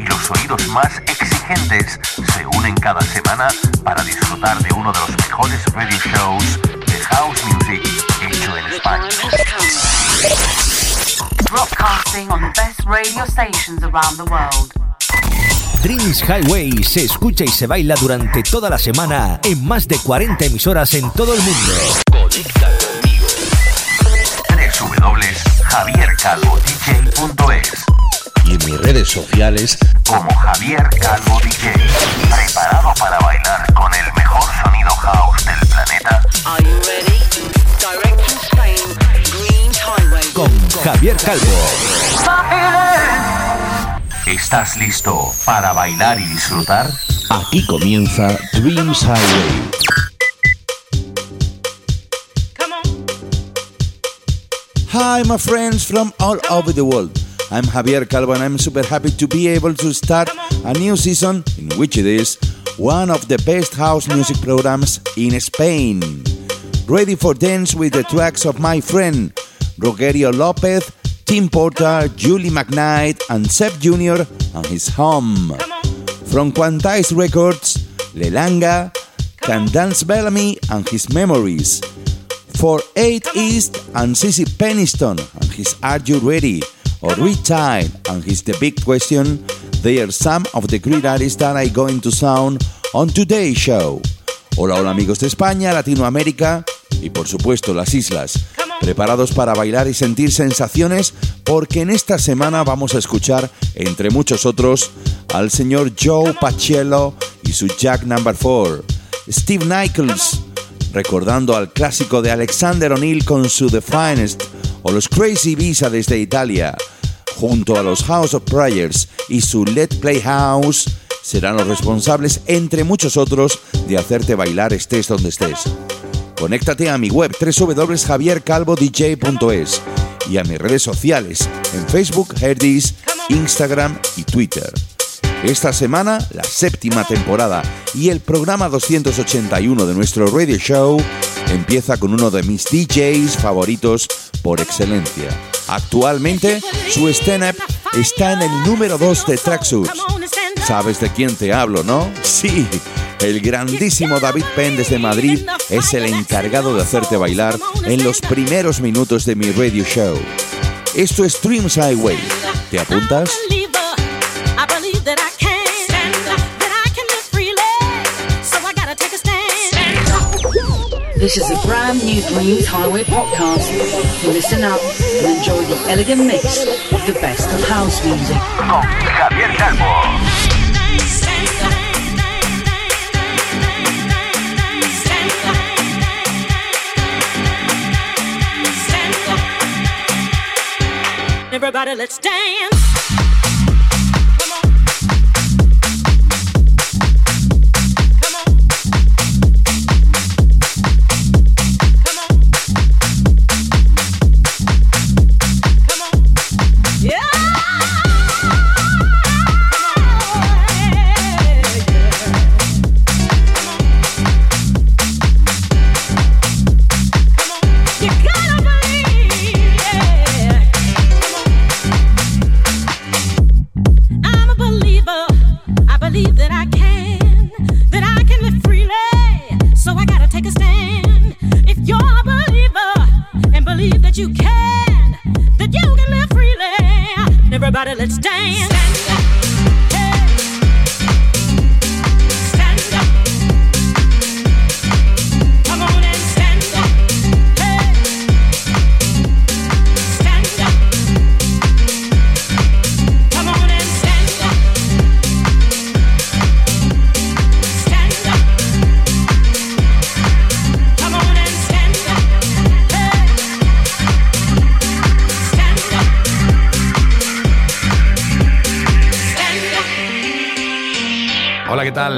y los oídos más exigentes se unen cada semana para disfrutar de uno de los mejores radio shows de house music hecho en España. Broadcasting on the best radio stations around the world. Dreams Highway se escucha y se baila durante toda la semana en más de 40 emisoras en todo el mundo. Conecta conmigo. www.javiercalvodj.es mis redes sociales como Javier Calvo DJ. Preparado para bailar con el mejor sonido house del planeta. Are you ready? Direct from Spain, Dreams Highway. Con Javier Calvo. ¿Estás listo para bailar y disfrutar? aquí comienza Dreams Highway. Hi, my friends from all over the world. I'm Javier Calvo and I'm super happy to be able to start a new season in which it is one of the best house music programs in Spain. Ready for dance with the tracks of my friend Rogerio Lopez, Tim Porter, Julie McKnight, and Seb Jr. and his home. From Quantize Records, Lelanga, Can Dance Bellamy and his memories. For 8 East and Sissy Peniston and his Are You Ready? Or Retired and his The Big Question, they are some of the great artists that are going to sound on today's show. Hola, hola amigos de España, Latinoamérica y por supuesto las islas. Preparados para bailar y sentir sensaciones porque en esta semana vamos a escuchar, entre muchos otros, al señor Joe Pacello y su Jack Number 4, Steve Nichols, recordando al clásico de Alexander O'Neill con su The Finest, o los Crazy Visa desde Italia, junto a los House of Prayers y su Let Play House, serán los responsables, entre muchos otros, de hacerte bailar estés donde estés. Conéctate a mi web www.javiercalvodj.es y a mis redes sociales en Facebook, Herdis, Instagram y Twitter. Esta semana, la séptima temporada y el programa 281 de nuestro radio show empieza con uno de mis DJs favoritos por excelencia. Actualmente, su stand-up está en el número 2 de Tracksuits. ¿Sabes de quién te hablo, no? Sí, el grandísimo David Penn desde Madrid es el encargado de hacerte bailar en los primeros minutos de mi radio show. Esto es Dreams Highway. ¿Te apuntas? This is a brand new Dreams Highway podcast. Listen up and enjoy the elegant mix of the best of house music. Con Javier Calvo. Everybody, let's dance.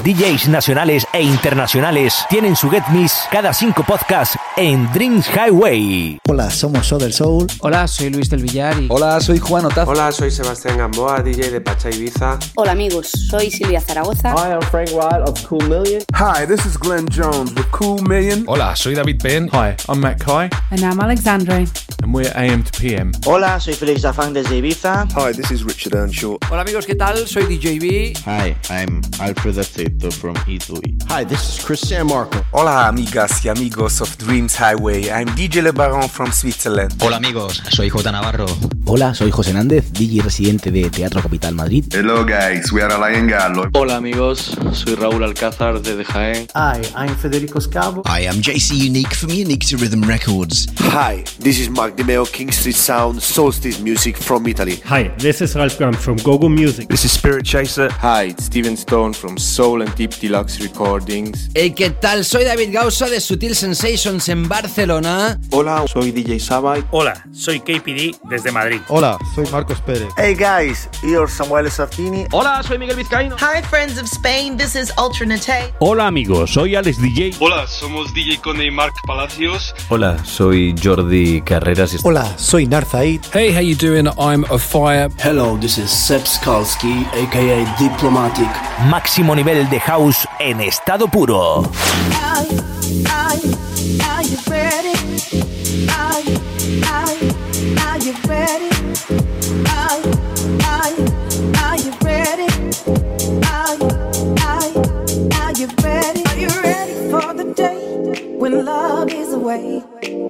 Mejores DJs nacionales e internacionales tienen su Get Miss cada cinco podcasts en Dreams Highway. Hola, somos So del Soul. Hola, soy Luis del Villar y... Hola, soy Juan Otaz. Hola, soy Sebastián Gamboa, DJ de Pacha Ibiza. Hola amigos, soy Silvia Zaragoza. Hi, I'm Frank Wild of Cool Million. Hi, this is Glenn Jones with Cool Million. Hola, soy David Penn. Hi, I'm Matt Kai. And I'm Alexandre. And we're AM to PM. Hola, soy Felix Zafang desde Ibiza. Hi, this is Richard Earnshaw. Hola amigos, ¿qué tal? Soy DJB. Hi, I'm Alfred Aceto from Italy. Hi, this is Chris San Marco. Hola amigas y amigos of Dreams Highway. I'm DJ Le Baron from Switzerland. Hola amigos, soy J Navarro. Hola, soy José Nández, DJ residente de Teatro Capital Madrid. Hello guys, we are Alain Gallo. Hola amigos, soy Raúl Alcázar desde Jaén. Hi, I'm Federico Scavo. I am JC Unique from Unique to Rhythm Records. Hi, this is Mark Dimeo, King Street Sound, Solstice Music from Italy. Hi, this is Ralph Graham from Gogo Music. This is Spirit Chaser. Hi, it's Steven Stone from Soul and Deep Deluxe Recordings. Hey, ¿qué tal? Soy David Gausa de Sutil Sensations en Barcelona. Hola, soy DJ Sabai. Hola, soy KPD desde Madrid. Hola, soy Marcos Pérez. Hey guys, you're Samuel Sartini. Hola, soy Miguel Vizcaíno. Hi friends of Spain, this is Ultra Nate. Hola amigos, soy Alex DJ. Hola, somos DJ Cone y Mark Palacios. Hola, soy Jordi Carreras. Hola, soy Narzaid. Hey, how you doing? I'm a fire. Hello, this is Seb Skalski, aka Diplomatic. Máximo nivel de house en estado puro.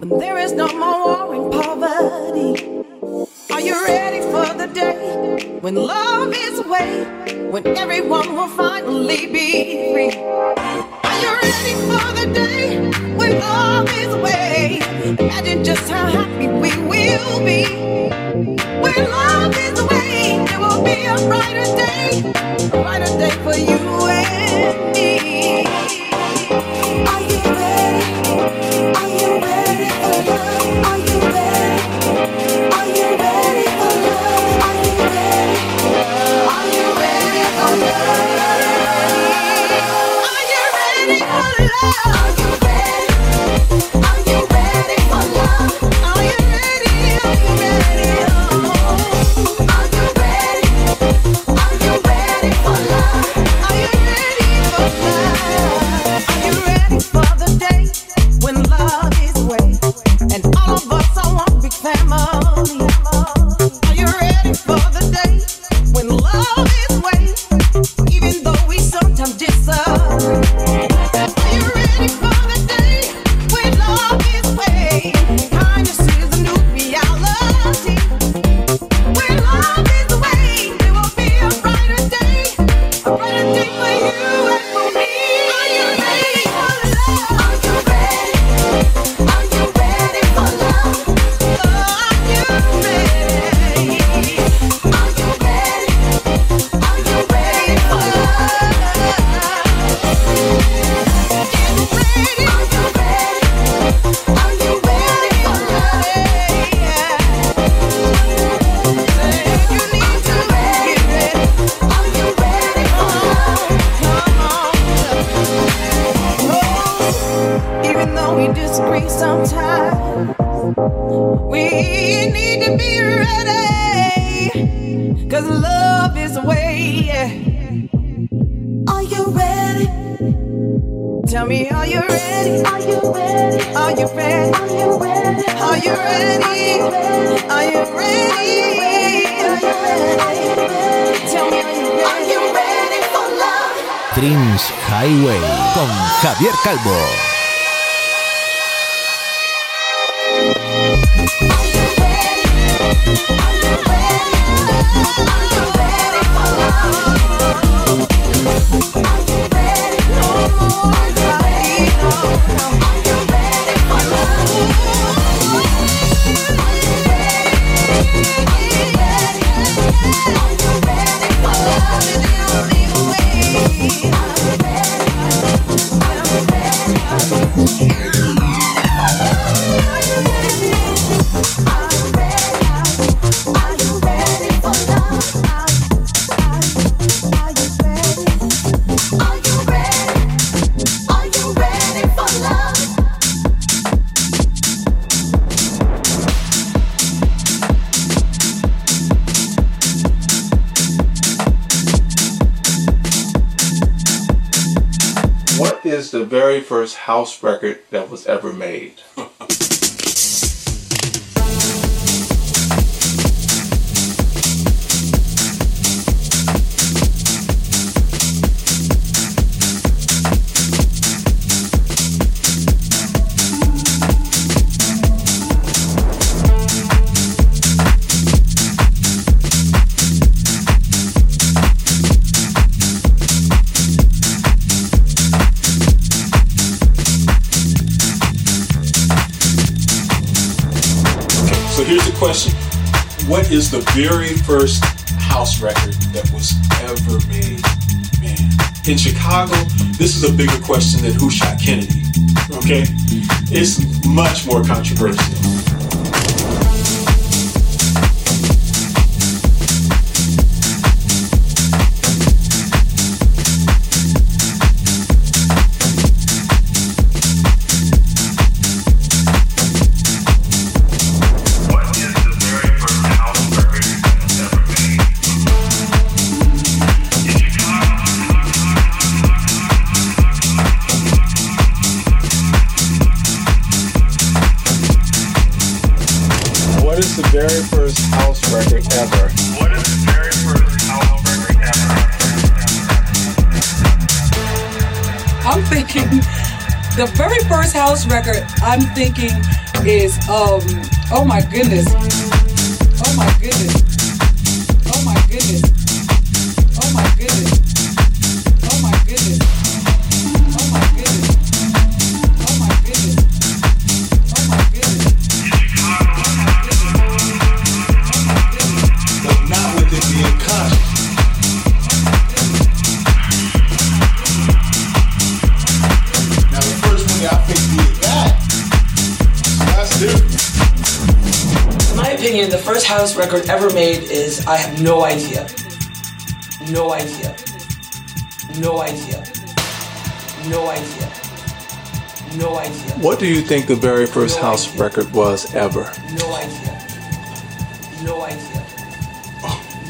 When there is no more war poverty? Are you ready for the day when love is away? When everyone will finally be free? Are you ready for the day when love is away? Imagine just how happy we will be. When love is away, there will be a brighter day, a brighter day for you and though we disagree sometimes, we need to be ready. Cause love is the way. Are you ready? Tell me, are you ready? Are you ready? Are you ready? Are you ready? Are you ready? Are you ready? Tell me, are you ready? Are you ready for love? Dreams Highway con Javier Calvo. I don't first house record that was ever made? Question What is the very first house record that was ever made? Man, in Chicago, this is a bigger question than who shot Kennedy. Okay? It's much more controversial. I'm thinking is um oh my goodness. Record ever made is I have no idea. No idea. No idea. No idea. No idea. What do you think the very first house record was ever? No idea. No idea.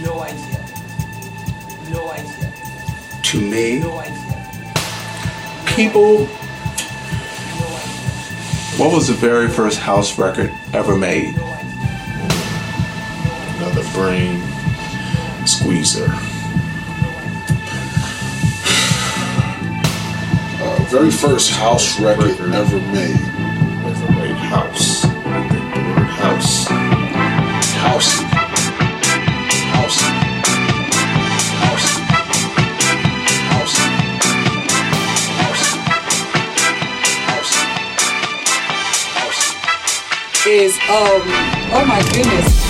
No idea. No idea. To me, No idea. people. What was the very first house record ever made? Another brain squeezer. Uh, very first house record ever made. Ever made house. I think the word house. Housey. Housey. Housey. Housey. Housey. Housey. Is um oh my goodness.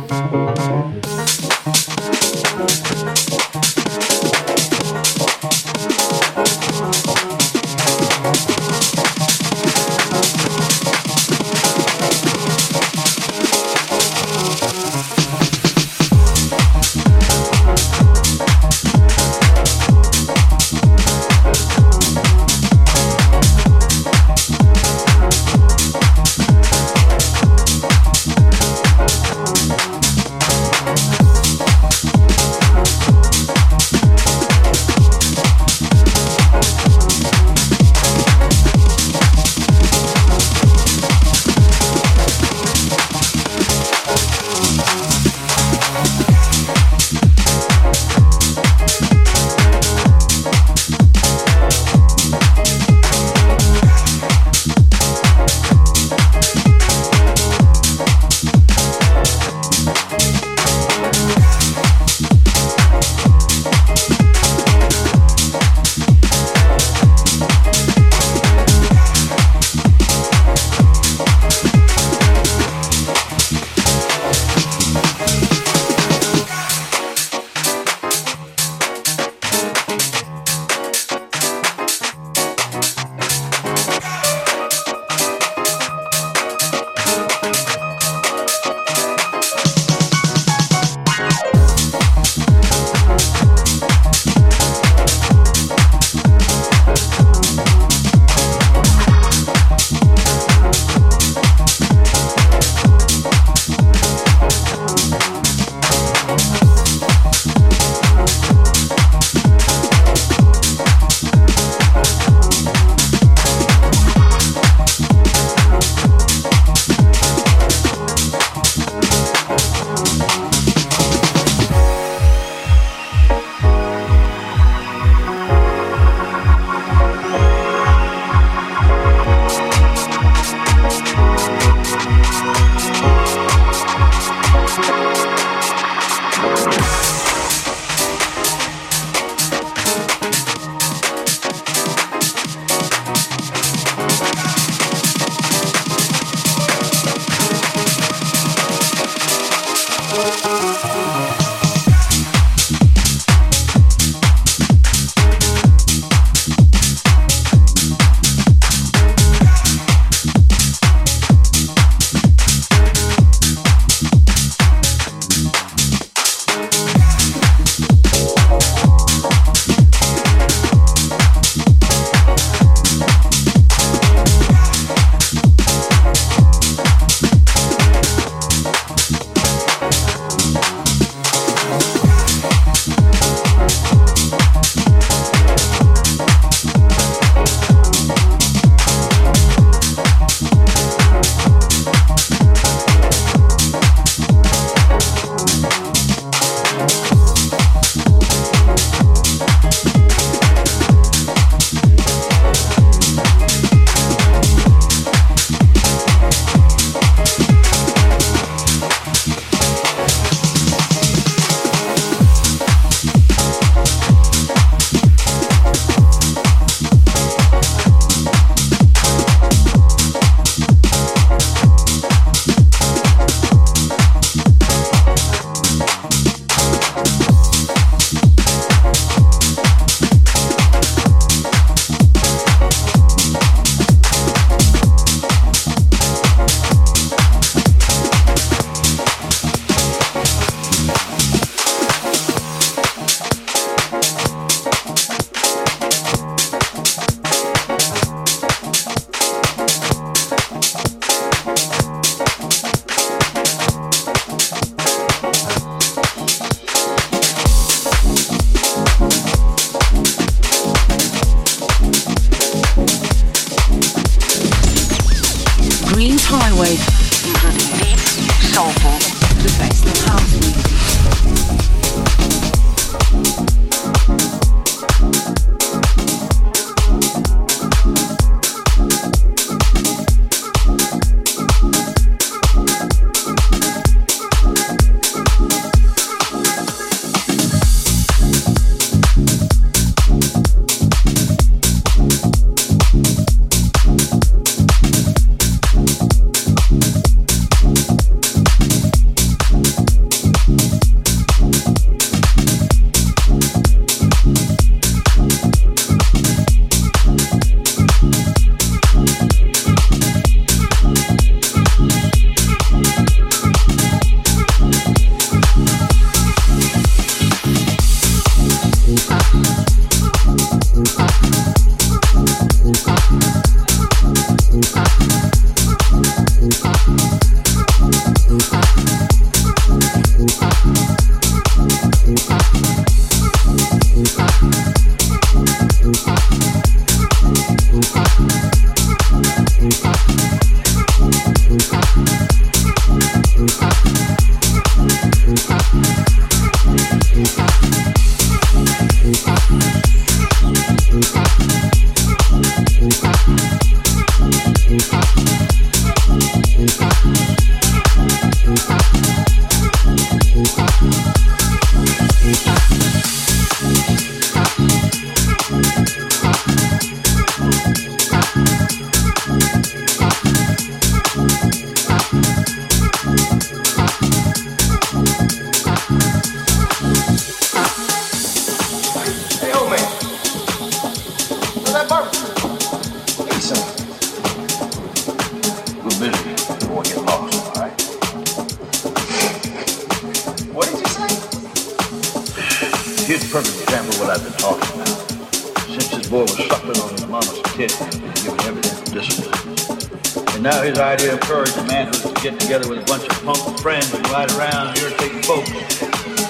Here's a perfect example of what I've been talking about. Since this boy was suckling on his mama's tit, and given everything for discipline. And now his idea of courage and manhood is to get together with a bunch of punk friends and ride around and irritate folks.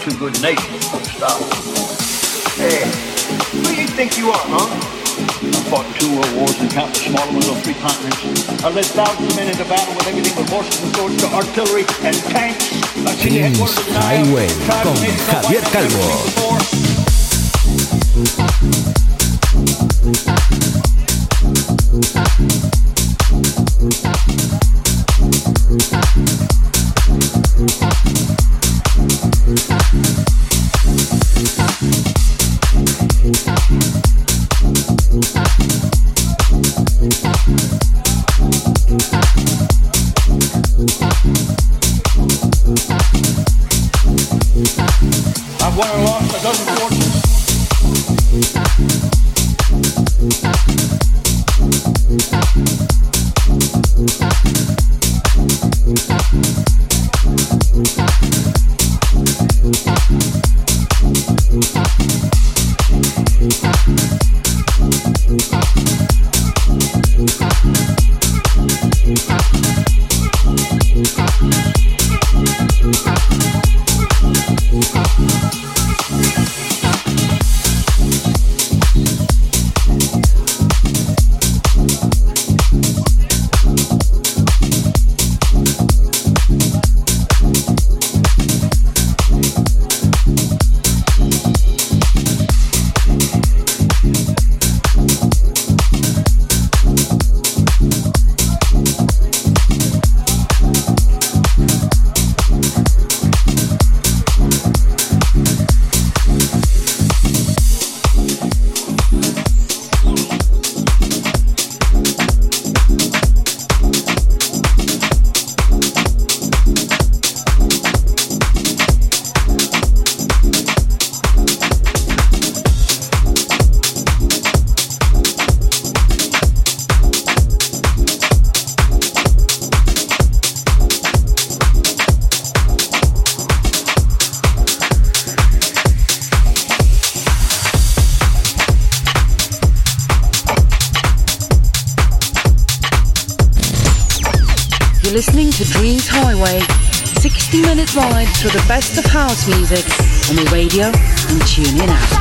Too good natured to stop. Hey, who do you think you are, huh? I fought two world wars and countless smaller ones on three continents. I led thousands of men into battle with everything from horses and swords to artillery and tanks. I've seen the headquarters of the Highway con of nations of Javier Calvo. Through the best of house music on the radio and tune in app.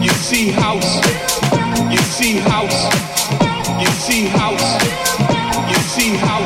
You see house. You see house. You see house. You see house.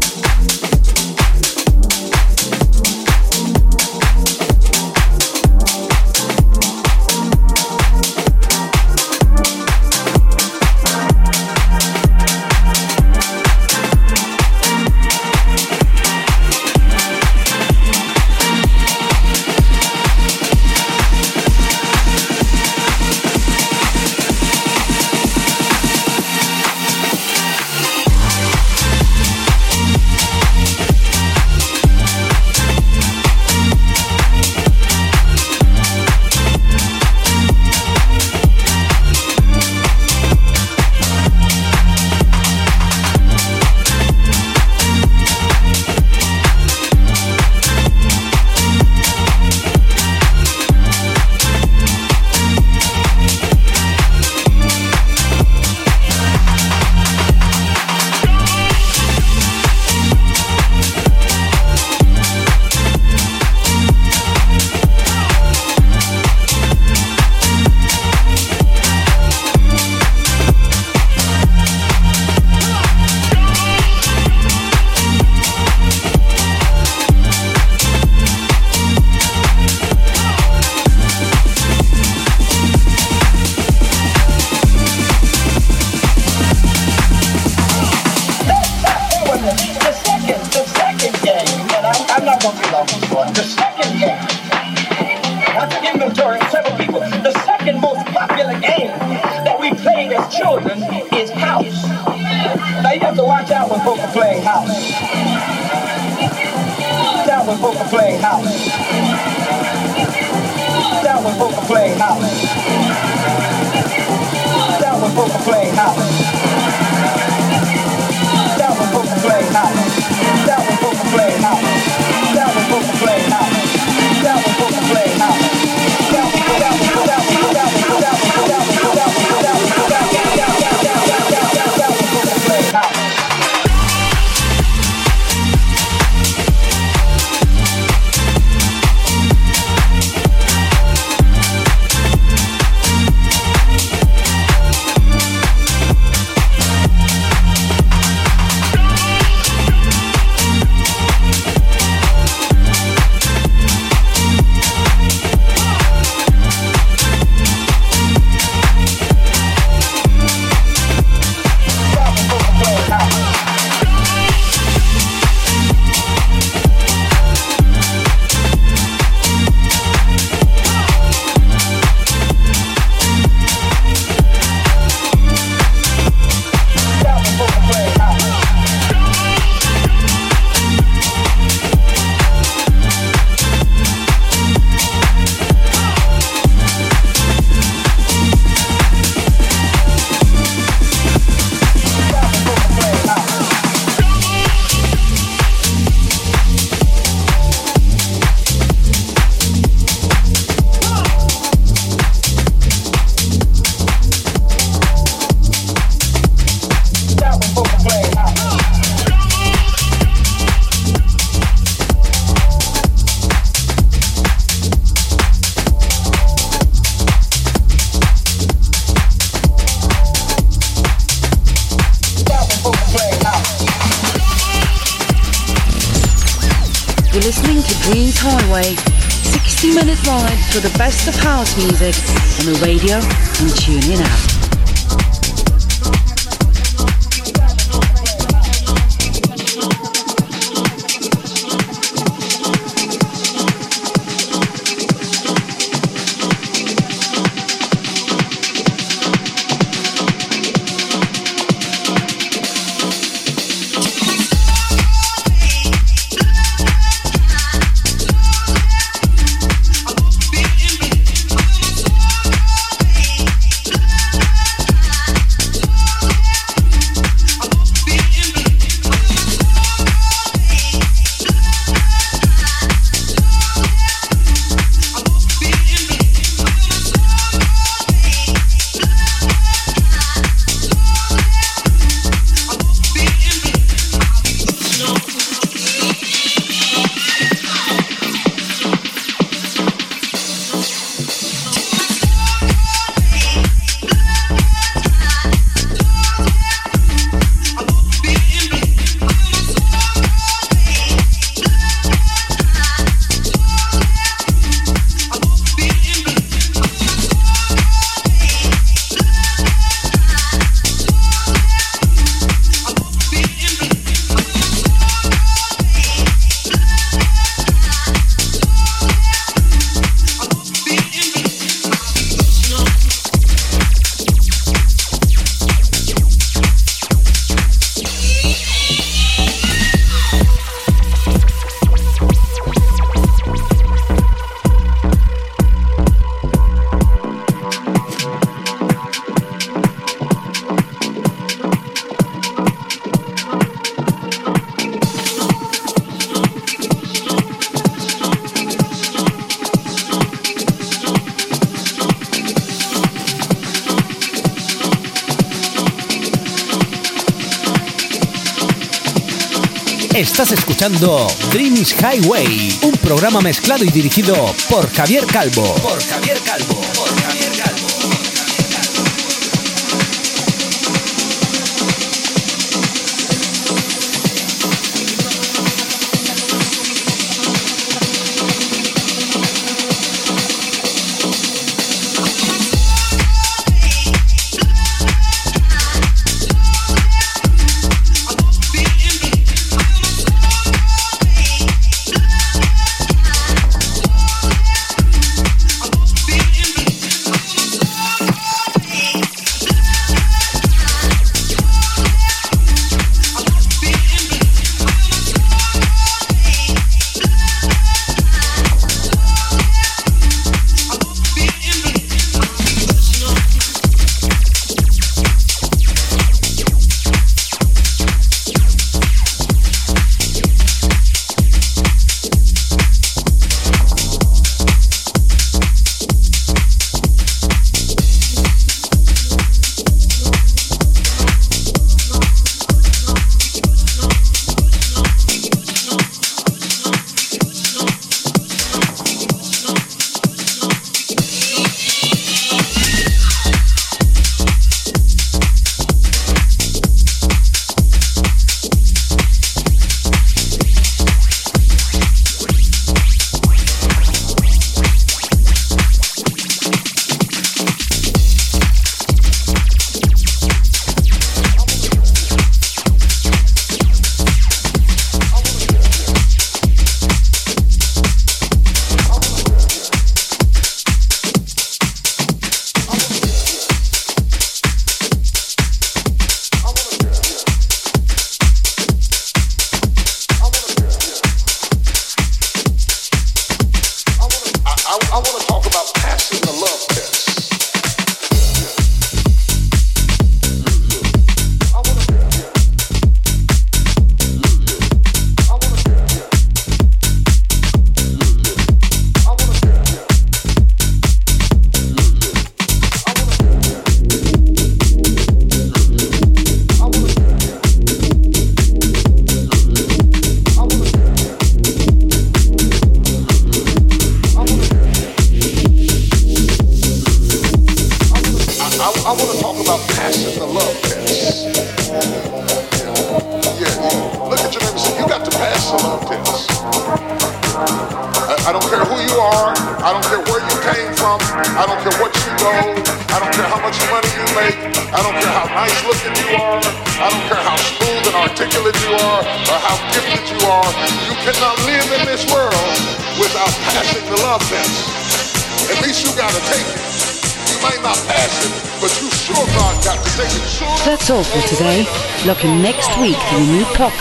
Green Highway, 60 minute ride for the best of house music on the radio and tune in app. escuchando Dreams Highway, un programa mezclado y dirigido por Por Javier Calvo.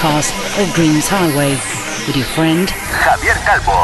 Podcast of Dreams Highway with your friend Javier Calvo.